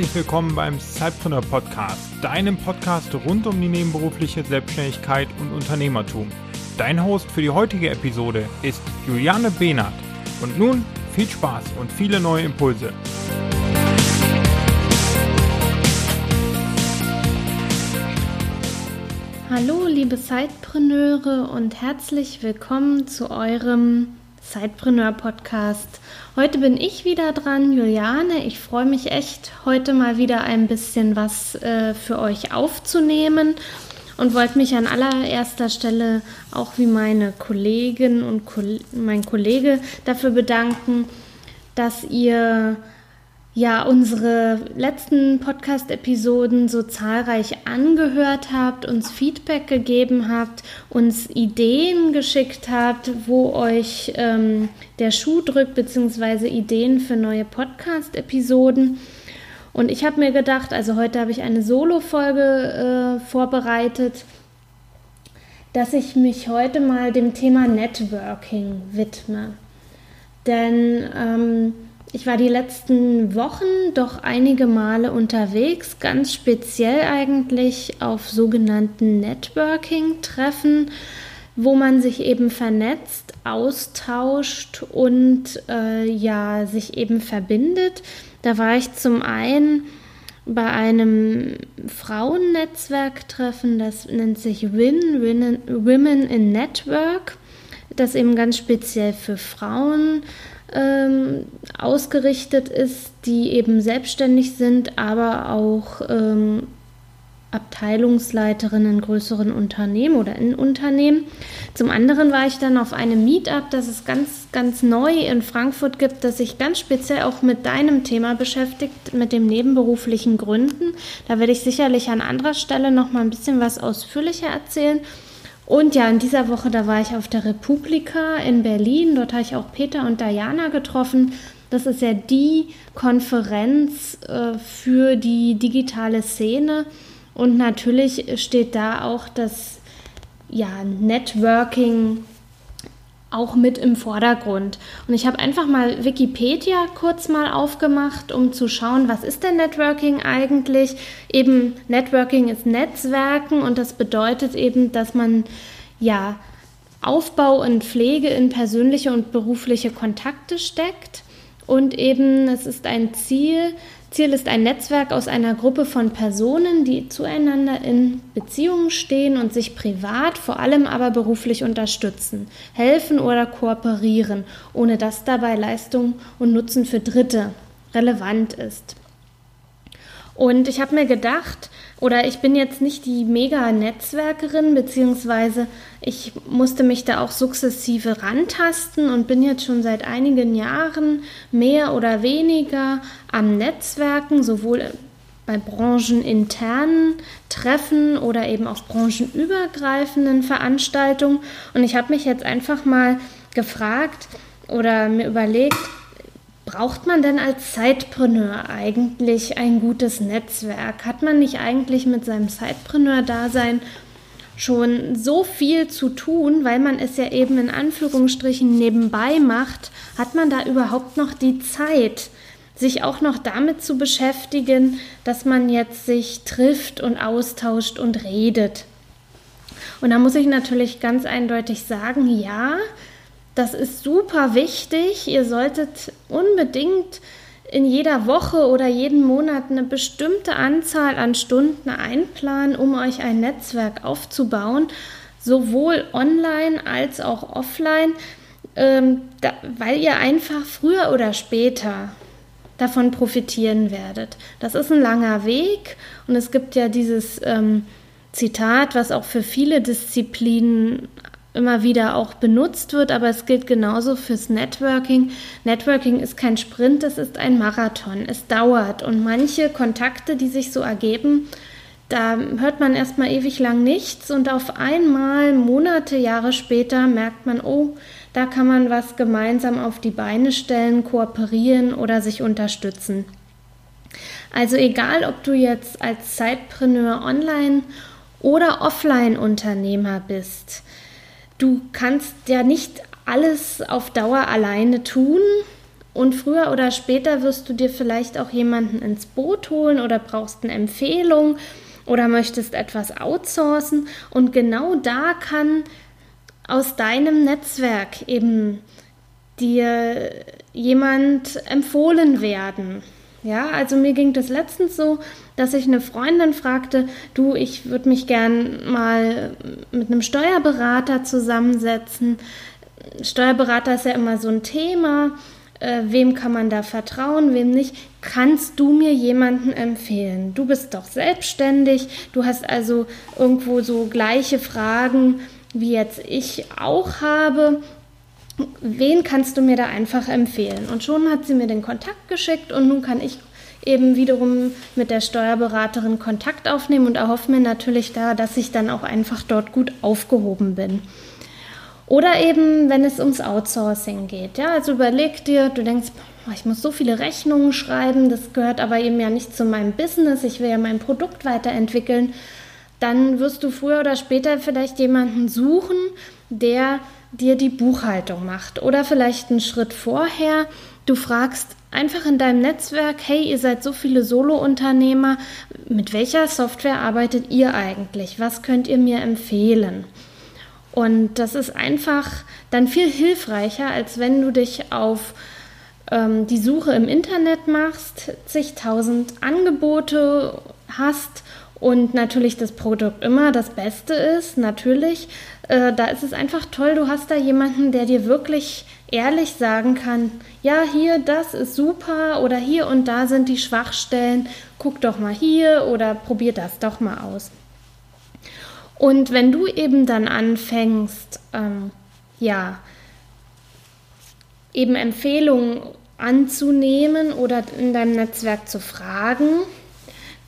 herzlich willkommen beim Sidepreneur Podcast, deinem Podcast rund um die nebenberufliche Selbstständigkeit und Unternehmertum. Dein Host für die heutige Episode ist Juliane Behnert. Und nun viel Spaß und viele neue Impulse. Hallo liebe Sidepreneure und herzlich willkommen zu eurem Sidepreneur Podcast. Heute bin ich wieder dran, Juliane. Ich freue mich echt, heute mal wieder ein bisschen was äh, für euch aufzunehmen und wollte mich an allererster Stelle auch wie meine Kollegin und Ko mein Kollege dafür bedanken, dass ihr ja unsere letzten Podcast-Episoden so zahlreich angehört habt, uns Feedback gegeben habt, uns Ideen geschickt habt, wo euch ähm, der Schuh drückt, beziehungsweise Ideen für neue Podcast-Episoden. Und ich habe mir gedacht, also heute habe ich eine Solo-Folge äh, vorbereitet, dass ich mich heute mal dem Thema Networking widme. Denn ähm, ich war die letzten Wochen doch einige Male unterwegs, ganz speziell eigentlich auf sogenannten Networking-Treffen, wo man sich eben vernetzt, austauscht und äh, ja, sich eben verbindet. Da war ich zum einen bei einem Frauennetzwerktreffen, das nennt sich Win, Women in Network, das eben ganz speziell für Frauen ähm, ausgerichtet ist, die eben selbstständig sind, aber auch ähm, Abteilungsleiterin in größeren Unternehmen oder in Unternehmen. Zum anderen war ich dann auf einem Meetup, das es ganz, ganz neu in Frankfurt gibt, das sich ganz speziell auch mit deinem Thema beschäftigt, mit dem nebenberuflichen Gründen. Da werde ich sicherlich an anderer Stelle noch mal ein bisschen was ausführlicher erzählen. Und ja, in dieser Woche, da war ich auf der Republika in Berlin. Dort habe ich auch Peter und Diana getroffen. Das ist ja die Konferenz äh, für die digitale Szene. Und natürlich steht da auch das ja, Networking auch mit im Vordergrund. Und ich habe einfach mal Wikipedia kurz mal aufgemacht, um zu schauen, was ist denn Networking eigentlich? Eben Networking ist Netzwerken und das bedeutet eben, dass man ja Aufbau und Pflege in persönliche und berufliche Kontakte steckt und eben es ist ein Ziel, Ziel ist ein Netzwerk aus einer Gruppe von Personen, die zueinander in Beziehungen stehen und sich privat, vor allem aber beruflich unterstützen, helfen oder kooperieren, ohne dass dabei Leistung und Nutzen für Dritte relevant ist. Und ich habe mir gedacht, oder ich bin jetzt nicht die Mega-Netzwerkerin, beziehungsweise ich musste mich da auch sukzessive rantasten und bin jetzt schon seit einigen Jahren mehr oder weniger am Netzwerken, sowohl bei brancheninternen Treffen oder eben auch branchenübergreifenden Veranstaltungen. Und ich habe mich jetzt einfach mal gefragt oder mir überlegt, Braucht man denn als Sidepreneur eigentlich ein gutes Netzwerk? Hat man nicht eigentlich mit seinem Sidepreneur-Dasein schon so viel zu tun, weil man es ja eben in Anführungsstrichen nebenbei macht? Hat man da überhaupt noch die Zeit, sich auch noch damit zu beschäftigen, dass man jetzt sich trifft und austauscht und redet? Und da muss ich natürlich ganz eindeutig sagen, ja, das ist super wichtig. Ihr solltet unbedingt in jeder Woche oder jeden Monat eine bestimmte Anzahl an Stunden einplanen, um euch ein Netzwerk aufzubauen, sowohl online als auch offline, ähm, da, weil ihr einfach früher oder später davon profitieren werdet. Das ist ein langer Weg und es gibt ja dieses ähm, Zitat, was auch für viele Disziplinen immer wieder auch benutzt wird, aber es gilt genauso fürs Networking. Networking ist kein Sprint, es ist ein Marathon. Es dauert und manche Kontakte, die sich so ergeben, da hört man erstmal ewig lang nichts und auf einmal, Monate, Jahre später, merkt man, oh, da kann man was gemeinsam auf die Beine stellen, kooperieren oder sich unterstützen. Also egal, ob du jetzt als Zeitpreneur online oder offline Unternehmer bist, du kannst ja nicht alles auf Dauer alleine tun Und früher oder später wirst du dir vielleicht auch jemanden ins Boot holen oder brauchst eine Empfehlung oder möchtest etwas outsourcen. Und genau da kann aus deinem Netzwerk eben dir jemand empfohlen werden. Ja, also mir ging das letztens so, dass ich eine Freundin fragte, du, ich würde mich gern mal mit einem Steuerberater zusammensetzen. Steuerberater ist ja immer so ein Thema. Äh, wem kann man da vertrauen, wem nicht? Kannst du mir jemanden empfehlen? Du bist doch selbstständig, du hast also irgendwo so gleiche Fragen, wie jetzt ich auch habe wen kannst du mir da einfach empfehlen? Und schon hat sie mir den Kontakt geschickt und nun kann ich eben wiederum mit der Steuerberaterin Kontakt aufnehmen und erhoffe mir natürlich da, dass ich dann auch einfach dort gut aufgehoben bin. Oder eben, wenn es ums Outsourcing geht. Ja, also überleg dir, du denkst, ich muss so viele Rechnungen schreiben, das gehört aber eben ja nicht zu meinem Business, ich will ja mein Produkt weiterentwickeln. Dann wirst du früher oder später vielleicht jemanden suchen, der dir die Buchhaltung macht. Oder vielleicht einen Schritt vorher, du fragst einfach in deinem Netzwerk, hey, ihr seid so viele Solo-Unternehmer, mit welcher Software arbeitet ihr eigentlich? Was könnt ihr mir empfehlen? Und das ist einfach dann viel hilfreicher, als wenn du dich auf ähm, die Suche im Internet machst, zigtausend Angebote hast und natürlich das Produkt immer das Beste ist, natürlich. Äh, da ist es einfach toll, du hast da jemanden, der dir wirklich ehrlich sagen kann, ja, hier, das ist super oder hier und da sind die Schwachstellen, guck doch mal hier oder probier das doch mal aus. Und wenn du eben dann anfängst, ähm, ja, eben Empfehlungen anzunehmen oder in deinem Netzwerk zu fragen,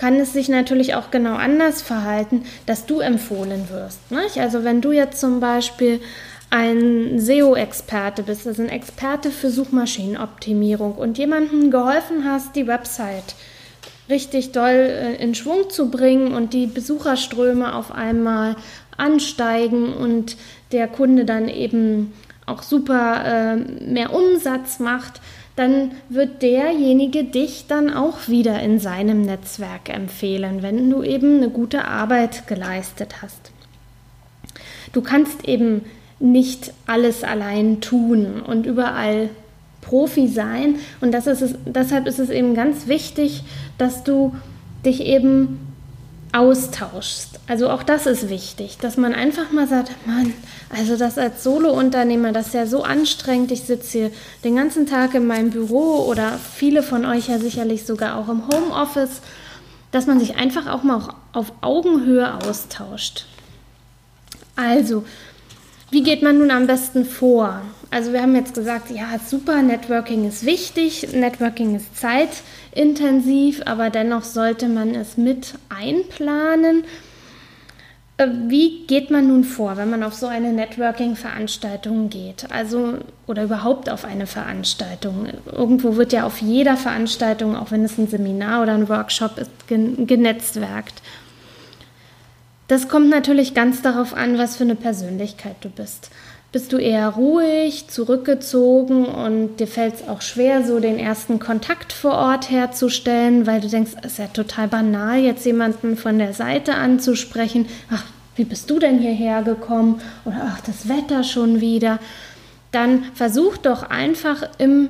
kann es sich natürlich auch genau anders verhalten, dass du empfohlen wirst. Nicht? Also wenn du jetzt zum Beispiel ein SEO-Experte bist, also ein Experte für Suchmaschinenoptimierung und jemandem geholfen hast, die Website richtig doll äh, in Schwung zu bringen und die Besucherströme auf einmal ansteigen und der Kunde dann eben auch super äh, mehr Umsatz macht, dann wird derjenige dich dann auch wieder in seinem Netzwerk empfehlen, wenn du eben eine gute Arbeit geleistet hast. Du kannst eben nicht alles allein tun und überall Profi sein. Und das ist es, deshalb ist es eben ganz wichtig, dass du dich eben austauschst. Also auch das ist wichtig, dass man einfach mal sagt, Mann, also das als Solo-Unternehmer, das ist ja so anstrengend. Ich sitze hier den ganzen Tag in meinem Büro oder viele von euch ja sicherlich sogar auch im Homeoffice, dass man sich einfach auch mal auf Augenhöhe austauscht. Also, wie geht man nun am besten vor? Also wir haben jetzt gesagt, ja, super, Networking ist wichtig, Networking ist zeitintensiv, aber dennoch sollte man es mit einplanen. Äh, wie geht man nun vor, wenn man auf so eine Networking-Veranstaltung geht? Also, oder überhaupt auf eine Veranstaltung. Irgendwo wird ja auf jeder Veranstaltung, auch wenn es ein Seminar oder ein Workshop ist, genetzwerkt. Das kommt natürlich ganz darauf an, was für eine Persönlichkeit du bist. Bist du eher ruhig, zurückgezogen und dir fällt es auch schwer, so den ersten Kontakt vor Ort herzustellen, weil du denkst, es ist ja total banal, jetzt jemanden von der Seite anzusprechen. Ach, wie bist du denn hierher gekommen? Oder ach, das Wetter schon wieder. Dann versuch doch einfach im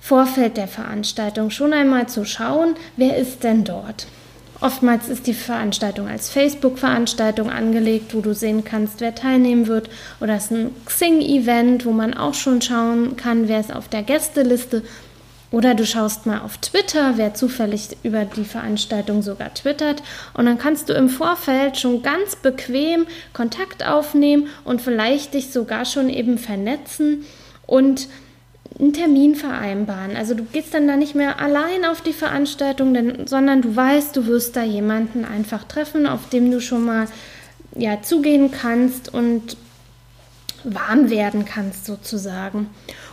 Vorfeld der Veranstaltung schon einmal zu schauen, wer ist denn dort. Oftmals ist die Veranstaltung als Facebook-Veranstaltung angelegt, wo du sehen kannst, wer teilnehmen wird. Oder es ist ein Xing-Event, wo man auch schon schauen kann, wer ist auf der Gästeliste. Oder du schaust mal auf Twitter, wer zufällig über die Veranstaltung sogar twittert. Und dann kannst du im Vorfeld schon ganz bequem Kontakt aufnehmen und vielleicht dich sogar schon eben vernetzen und einen Termin vereinbaren. Also du gehst dann da nicht mehr allein auf die Veranstaltung, denn, sondern du weißt, du wirst da jemanden einfach treffen, auf dem du schon mal ja, zugehen kannst und warm werden kannst sozusagen.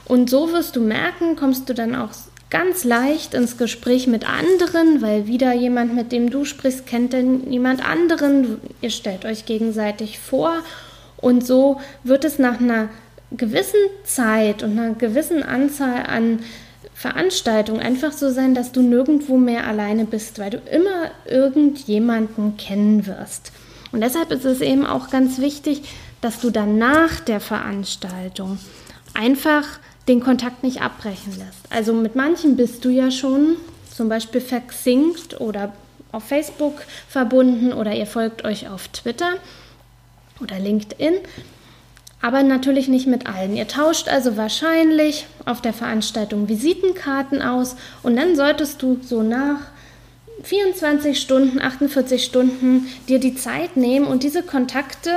Und so wirst du merken, kommst du dann auch ganz leicht ins Gespräch mit anderen, weil wieder jemand, mit dem du sprichst, kennt denn jemand anderen. Ihr stellt euch gegenseitig vor und so wird es nach einer gewissen Zeit und einer gewissen Anzahl an Veranstaltung einfach so sein, dass du nirgendwo mehr alleine bist, weil du immer irgendjemanden kennen wirst. Und deshalb ist es eben auch ganz wichtig, dass du dann nach der Veranstaltung einfach den Kontakt nicht abbrechen lässt. Also mit manchen bist du ja schon zum Beispiel verxinkt oder auf Facebook verbunden oder ihr folgt euch auf Twitter oder LinkedIn aber natürlich nicht mit allen. Ihr tauscht also wahrscheinlich auf der Veranstaltung Visitenkarten aus und dann solltest du so nach 24 Stunden, 48 Stunden dir die Zeit nehmen und diese Kontakte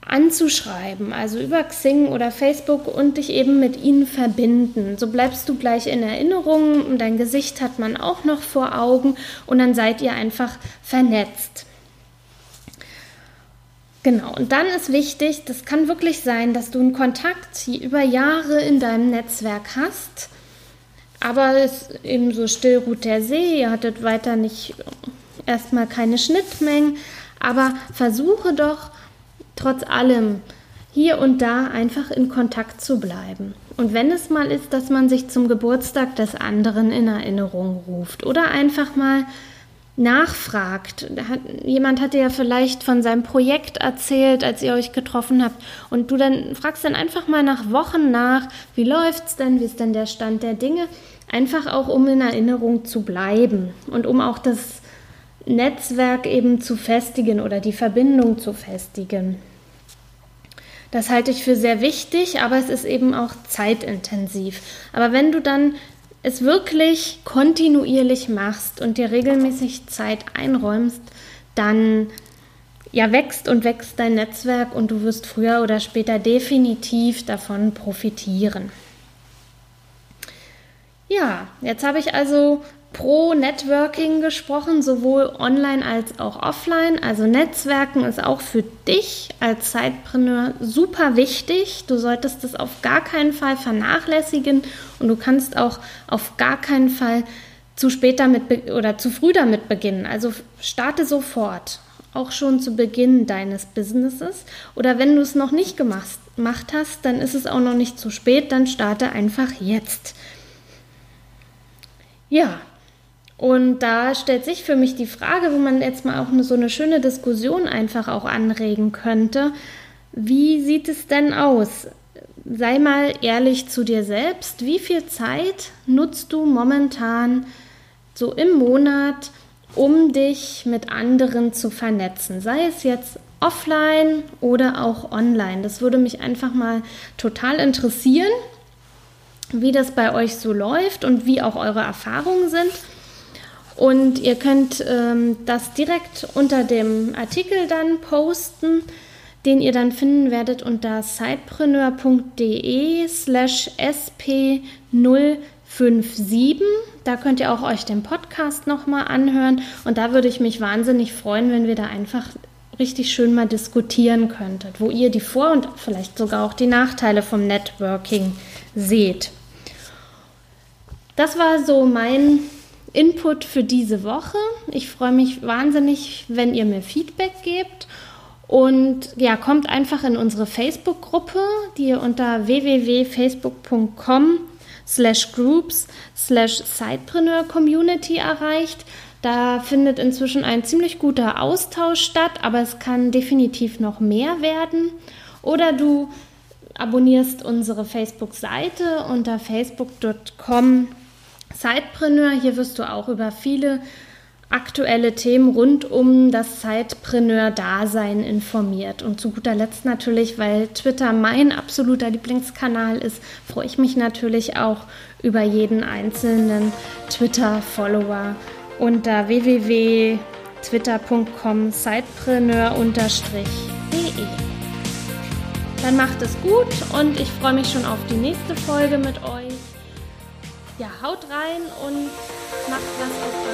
anzuschreiben, also über Xing oder Facebook und dich eben mit ihnen verbinden. So bleibst du gleich in Erinnerung dein Gesicht hat man auch noch vor Augen und dann seid ihr einfach vernetzt. Genau, und dann ist wichtig, das kann wirklich sein, dass du einen Kontakt über Jahre in deinem Netzwerk hast, aber es eben so still ruht der See, ihr hattet weiter nicht erstmal keine Schnittmengen, aber versuche doch trotz allem hier und da einfach in Kontakt zu bleiben. Und wenn es mal ist, dass man sich zum Geburtstag des anderen in Erinnerung ruft oder einfach mal nachfragt. Hat, jemand hat dir ja vielleicht von seinem Projekt erzählt, als ihr euch getroffen habt. Und du dann fragst dann einfach mal nach Wochen nach, wie läuft's denn, wie ist denn der Stand der Dinge? Einfach auch, um in Erinnerung zu bleiben und um auch das Netzwerk eben zu festigen oder die Verbindung zu festigen. Das halte ich für sehr wichtig, aber es ist eben auch zeitintensiv. Aber wenn du dann es wirklich kontinuierlich machst und dir regelmäßig Zeit einräumst, dann ja wächst und wächst dein Netzwerk und du wirst früher oder später definitiv davon profitieren. Ja, jetzt habe ich also pro Networking gesprochen, sowohl online als auch offline. Also Netzwerken ist auch für dich als Zeitpreneur super wichtig. Du solltest es auf gar keinen Fall vernachlässigen und du kannst auch auf gar keinen Fall zu spät damit oder zu früh damit beginnen. Also starte sofort, auch schon zu Beginn deines Businesses. Oder wenn du es noch nicht gemacht, gemacht hast, dann ist es auch noch nicht zu spät, dann starte einfach jetzt. Ja, und da stellt sich für mich die Frage, wo man jetzt mal auch eine, so eine schöne Diskussion einfach auch anregen könnte. Wie sieht es denn aus? Sei mal ehrlich zu dir selbst. Wie viel Zeit nutzt du momentan so im Monat, um dich mit anderen zu vernetzen? Sei es jetzt offline oder auch online. Das würde mich einfach mal total interessieren, wie das bei euch so läuft und wie auch eure Erfahrungen sind. Und ihr könnt ähm, das direkt unter dem Artikel dann posten, den ihr dann finden werdet unter sidepreneur.de slash sp057. Da könnt ihr auch euch den Podcast nochmal anhören. Und da würde ich mich wahnsinnig freuen, wenn wir da einfach richtig schön mal diskutieren könntet, wo ihr die Vor- und vielleicht sogar auch die Nachteile vom Networking seht. Das war so mein Input für diese Woche. Ich freue mich wahnsinnig, wenn ihr mir Feedback gebt. Und ja, kommt einfach in unsere Facebook-Gruppe, die ihr unter www.facebook.com slash groups slash Sidepreneur Community erreicht. Da findet inzwischen ein ziemlich guter Austausch statt, aber es kann definitiv noch mehr werden. Oder du abonnierst unsere Facebook-Seite unter facebook.com Zeitpreneur. Hier wirst du auch über viele aktuelle Themen rund um das Zeitpreneur-Dasein informiert. Und zu guter Letzt natürlich, weil Twitter mein absoluter Lieblingskanal ist, freue ich mich natürlich auch über jeden einzelnen Twitter-Follower unter www.twitter.com Zeitpreneur-de. Dann macht es gut und ich freue mich schon auf die nächste Folge mit euch ja, haut rein und macht was eurem